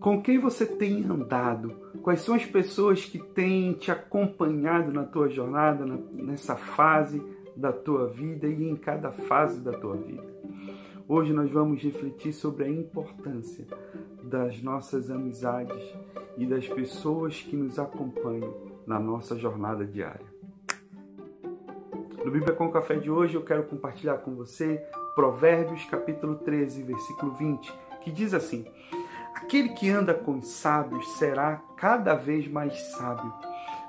Com quem você tem andado? Quais são as pessoas que têm te acompanhado na tua jornada, nessa fase da tua vida e em cada fase da tua vida? Hoje nós vamos refletir sobre a importância das nossas amizades e das pessoas que nos acompanham na nossa jornada diária. No Bíblia com Café de hoje eu quero compartilhar com você Provérbios capítulo 13, versículo 20, que diz assim: Aquele que anda com os sábios será cada vez mais sábio,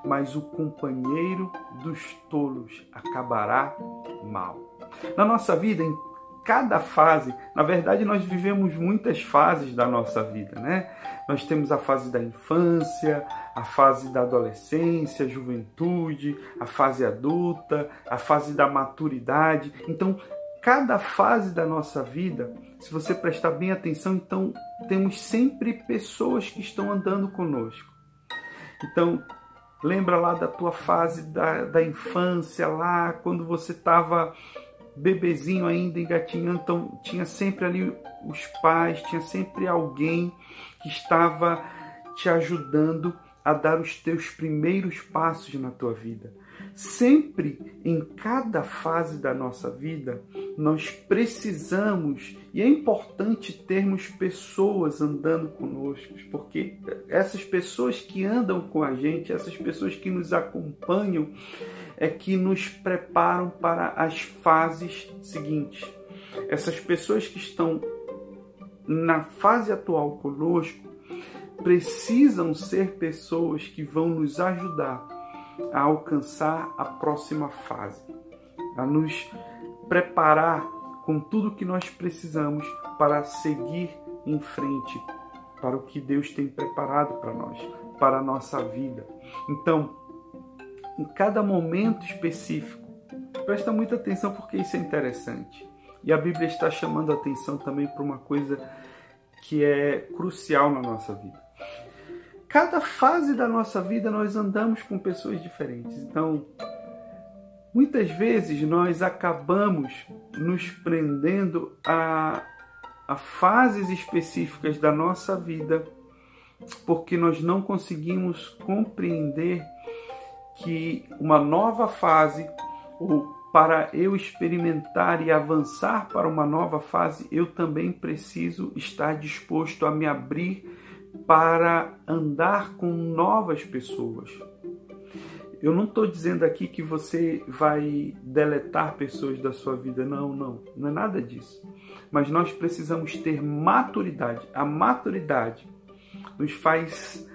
mas o companheiro dos tolos acabará mal. Na nossa vida, em cada fase, na verdade, nós vivemos muitas fases da nossa vida, né? Nós temos a fase da infância, a fase da adolescência, juventude, a fase adulta, a fase da maturidade. Então, cada fase da nossa vida, se você prestar bem atenção, então temos sempre pessoas que estão andando conosco. Então, lembra lá da tua fase da, da infância, lá quando você estava bebezinho ainda, engatinhando, então tinha sempre ali os pais, tinha sempre alguém que estava te ajudando a dar os teus primeiros passos na tua vida. Sempre em cada fase da nossa vida, nós precisamos e é importante termos pessoas andando conosco, porque essas pessoas que andam com a gente, essas pessoas que nos acompanham, é que nos preparam para as fases seguintes. Essas pessoas que estão na fase atual conosco precisam ser pessoas que vão nos ajudar a alcançar a próxima fase, a nos preparar com tudo que nós precisamos para seguir em frente para o que Deus tem preparado para nós, para a nossa vida. Então, em cada momento específico, presta muita atenção porque isso é interessante. E a Bíblia está chamando a atenção também para uma coisa que é crucial na nossa vida. Cada fase da nossa vida nós andamos com pessoas diferentes. Então, muitas vezes nós acabamos nos prendendo a, a fases específicas da nossa vida porque nós não conseguimos compreender que uma nova fase ou para eu experimentar e avançar para uma nova fase, eu também preciso estar disposto a me abrir para andar com novas pessoas. Eu não estou dizendo aqui que você vai deletar pessoas da sua vida, não, não, não é nada disso. Mas nós precisamos ter maturidade. A maturidade nos faz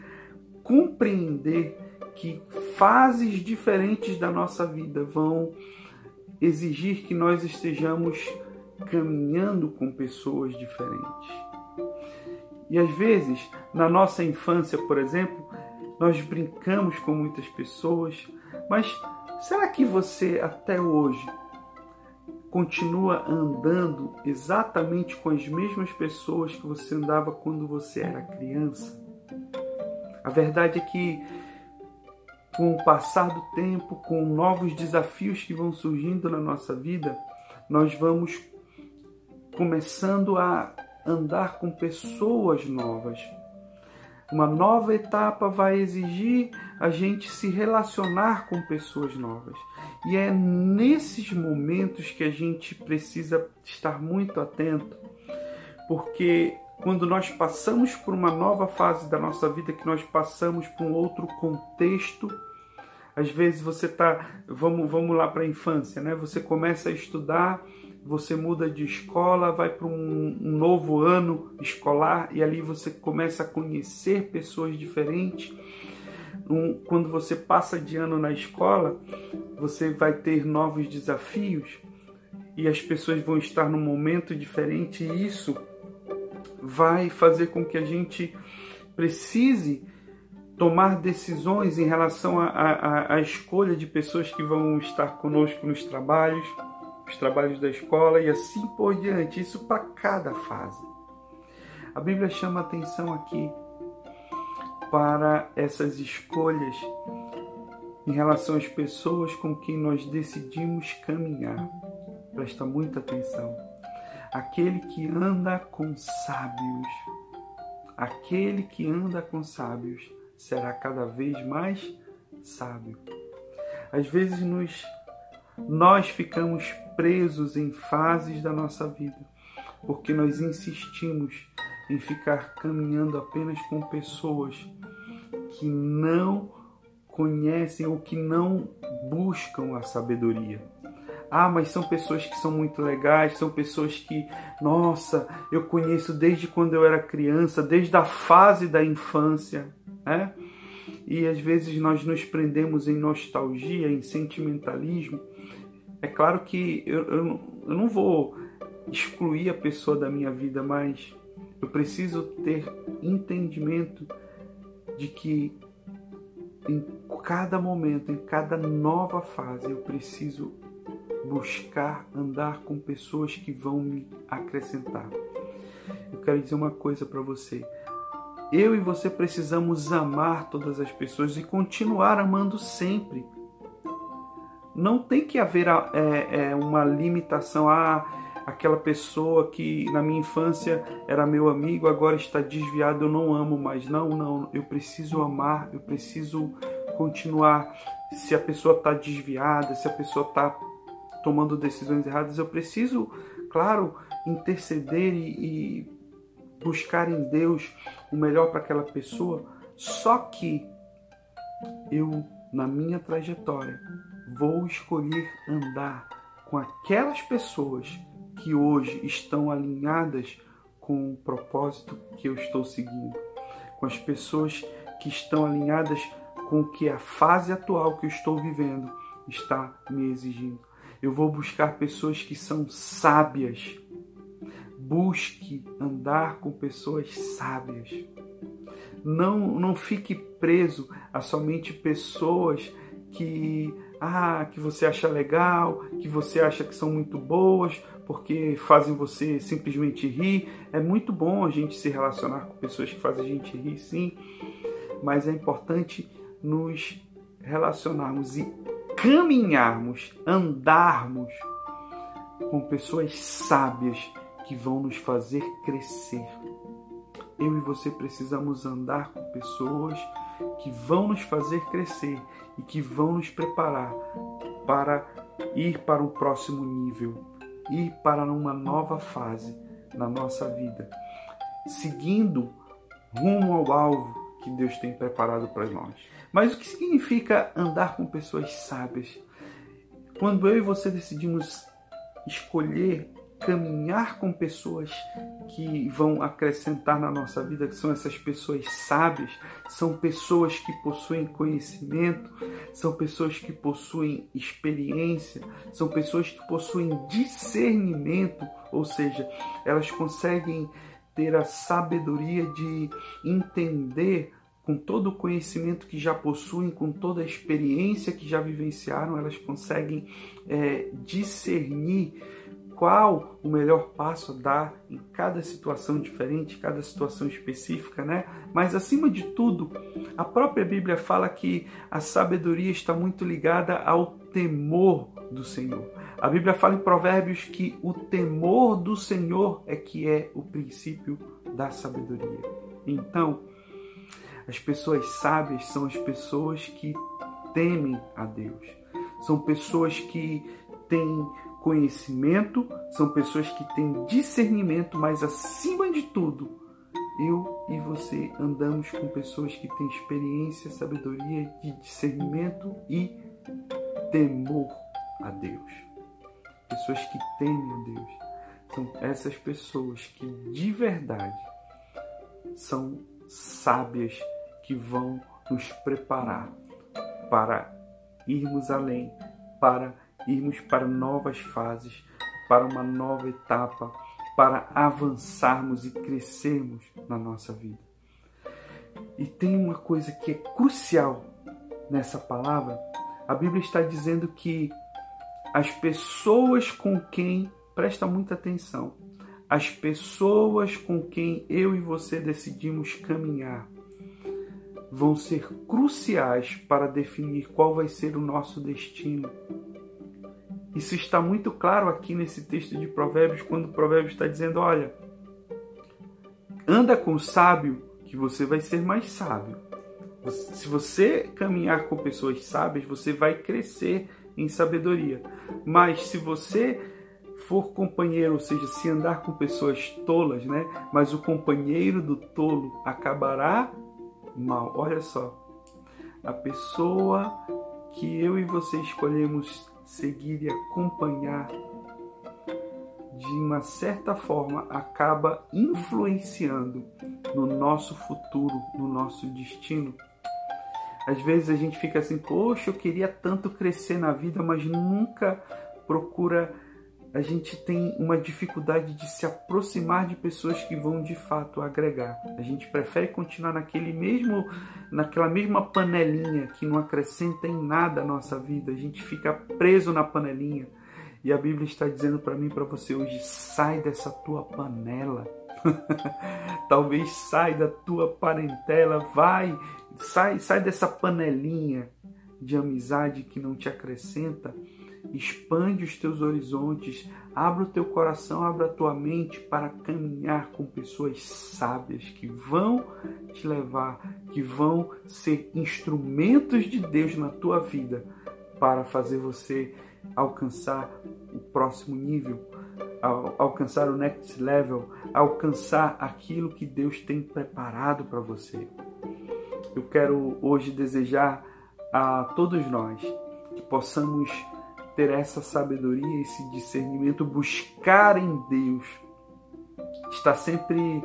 compreender que fases diferentes da nossa vida vão exigir que nós estejamos caminhando com pessoas diferentes. E às vezes, na nossa infância, por exemplo, nós brincamos com muitas pessoas, mas será que você até hoje continua andando exatamente com as mesmas pessoas que você andava quando você era criança? A verdade é que com o passar do tempo, com novos desafios que vão surgindo na nossa vida, nós vamos começando a andar com pessoas novas. Uma nova etapa vai exigir a gente se relacionar com pessoas novas. E é nesses momentos que a gente precisa estar muito atento, porque quando nós passamos por uma nova fase da nossa vida, que nós passamos por um outro contexto, às vezes você tá, vamos, vamos lá para a infância, né? Você começa a estudar, você muda de escola, vai para um, um novo ano escolar e ali você começa a conhecer pessoas diferentes. Um, quando você passa de ano na escola, você vai ter novos desafios e as pessoas vão estar num momento diferente e isso vai fazer com que a gente precise tomar decisões em relação à escolha de pessoas que vão estar conosco nos trabalhos, os trabalhos da escola e assim por diante. Isso para cada fase. A Bíblia chama atenção aqui para essas escolhas em relação às pessoas com quem nós decidimos caminhar. Presta muita atenção. Aquele que anda com sábios aquele que anda com sábios será cada vez mais sábio. Às vezes nos nós ficamos presos em fases da nossa vida, porque nós insistimos em ficar caminhando apenas com pessoas que não conhecem ou que não buscam a sabedoria. Ah, mas são pessoas que são muito legais, são pessoas que, nossa, eu conheço desde quando eu era criança, desde a fase da infância, né? E às vezes nós nos prendemos em nostalgia, em sentimentalismo. É claro que eu, eu, eu não vou excluir a pessoa da minha vida, mas eu preciso ter entendimento de que em cada momento, em cada nova fase, eu preciso buscar andar com pessoas que vão me acrescentar. Eu quero dizer uma coisa para você. Eu e você precisamos amar todas as pessoas e continuar amando sempre. Não tem que haver é, é, uma limitação. Ah, aquela pessoa que na minha infância era meu amigo, agora está desviado, eu não amo mais. Não, não, eu preciso amar, eu preciso continuar. Se a pessoa está desviada, se a pessoa está tomando decisões erradas, eu preciso, claro, interceder e, e buscar em Deus o melhor para aquela pessoa. Só que eu, na minha trajetória, vou escolher andar com aquelas pessoas que hoje estão alinhadas com o propósito que eu estou seguindo, com as pessoas que estão alinhadas com o que a fase atual que eu estou vivendo está me exigindo. Eu vou buscar pessoas que são sábias. Busque andar com pessoas sábias. Não, não fique preso a somente pessoas que ah, que você acha legal, que você acha que são muito boas, porque fazem você simplesmente rir. É muito bom a gente se relacionar com pessoas que fazem a gente rir, sim, mas é importante nos relacionarmos e caminharmos, andarmos com pessoas sábias que vão nos fazer crescer. Eu e você precisamos andar com pessoas que vão nos fazer crescer e que vão nos preparar para ir para o próximo nível, ir para uma nova fase na nossa vida, seguindo rumo ao alvo que Deus tem preparado para nós. Mas o que significa andar com pessoas sábias? Quando eu e você decidimos escolher caminhar com pessoas que vão acrescentar na nossa vida, que são essas pessoas sábias, são pessoas que possuem conhecimento, são pessoas que possuem experiência, são pessoas que possuem discernimento, ou seja, elas conseguem ter a sabedoria de entender com todo o conhecimento que já possuem, com toda a experiência que já vivenciaram, elas conseguem é, discernir qual o melhor passo a dar em cada situação diferente, cada situação específica, né? Mas acima de tudo, a própria Bíblia fala que a sabedoria está muito ligada ao temor do Senhor. A Bíblia fala em Provérbios que o temor do Senhor é que é o princípio da sabedoria. Então, as pessoas sábias são as pessoas que temem a Deus. São pessoas que têm conhecimento, são pessoas que têm discernimento, mas acima de tudo, eu e você andamos com pessoas que têm experiência, sabedoria de discernimento e temor a Deus. Pessoas que temem a Deus. São essas pessoas que de verdade são sábias que vão nos preparar para irmos além, para irmos para novas fases, para uma nova etapa, para avançarmos e crescermos na nossa vida. E tem uma coisa que é crucial nessa palavra. A Bíblia está dizendo que as pessoas com quem, presta muita atenção, as pessoas com quem eu e você decidimos caminhar vão ser cruciais para definir qual vai ser o nosso destino isso está muito claro aqui nesse texto de Provérbios, quando o Provérbio está dizendo: olha, anda com o sábio que você vai ser mais sábio. Se você caminhar com pessoas sábias, você vai crescer em sabedoria. Mas se você for companheiro, ou seja, se andar com pessoas tolas, né? Mas o companheiro do tolo acabará mal. Olha só. A pessoa que eu e você escolhemos seguir e acompanhar de uma certa forma acaba influenciando no nosso futuro, no nosso destino. Às vezes a gente fica assim, poxa, eu queria tanto crescer na vida, mas nunca procura. A gente tem uma dificuldade de se aproximar de pessoas que vão de fato agregar. A gente prefere continuar naquele mesmo, naquela mesma panelinha que não acrescenta em nada a nossa vida. A gente fica preso na panelinha. E a Bíblia está dizendo para mim, para você hoje, sai dessa tua panela. Talvez sai da tua parentela, vai, sai, sai dessa panelinha de amizade que não te acrescenta. Expande os teus horizontes, abra o teu coração, abra a tua mente para caminhar com pessoas sábias que vão te levar, que vão ser instrumentos de Deus na tua vida para fazer você alcançar o próximo nível, alcançar o next level, alcançar aquilo que Deus tem preparado para você. Eu quero hoje desejar a todos nós que possamos ter essa sabedoria, esse discernimento, buscar em Deus, estar sempre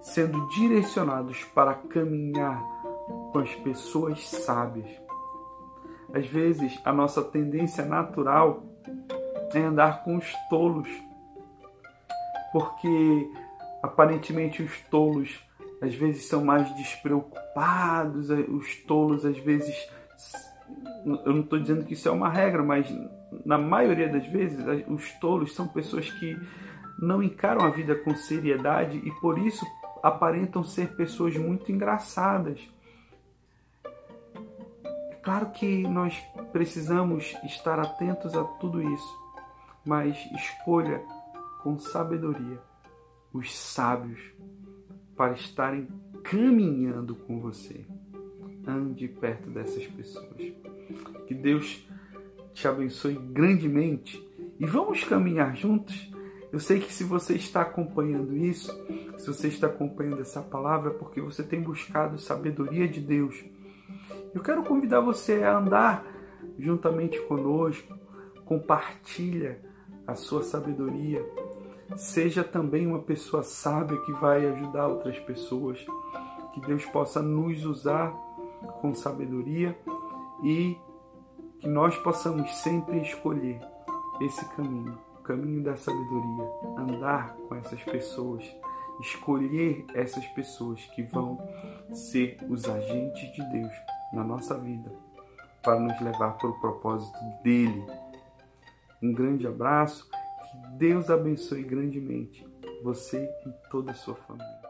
sendo direcionados para caminhar com as pessoas sábias. Às vezes, a nossa tendência natural é andar com os tolos, porque aparentemente os tolos às vezes são mais despreocupados, os tolos às vezes. Eu não estou dizendo que isso é uma regra, mas na maioria das vezes os tolos são pessoas que não encaram a vida com seriedade e por isso aparentam ser pessoas muito engraçadas. É claro que nós precisamos estar atentos a tudo isso, mas escolha com sabedoria os sábios para estarem caminhando com você. Ande perto dessas pessoas. Que Deus te abençoe grandemente e vamos caminhar juntos. Eu sei que se você está acompanhando isso, se você está acompanhando essa palavra, é porque você tem buscado sabedoria de Deus. Eu quero convidar você a andar juntamente conosco, compartilha a sua sabedoria, Seja também uma pessoa sábia que vai ajudar outras pessoas. Que Deus possa nos usar com sabedoria e que nós possamos sempre escolher esse caminho, o caminho da sabedoria, andar com essas pessoas, escolher essas pessoas que vão ser os agentes de Deus na nossa vida para nos levar para o propósito dele. Um grande abraço Deus abençoe grandemente você e toda a sua família.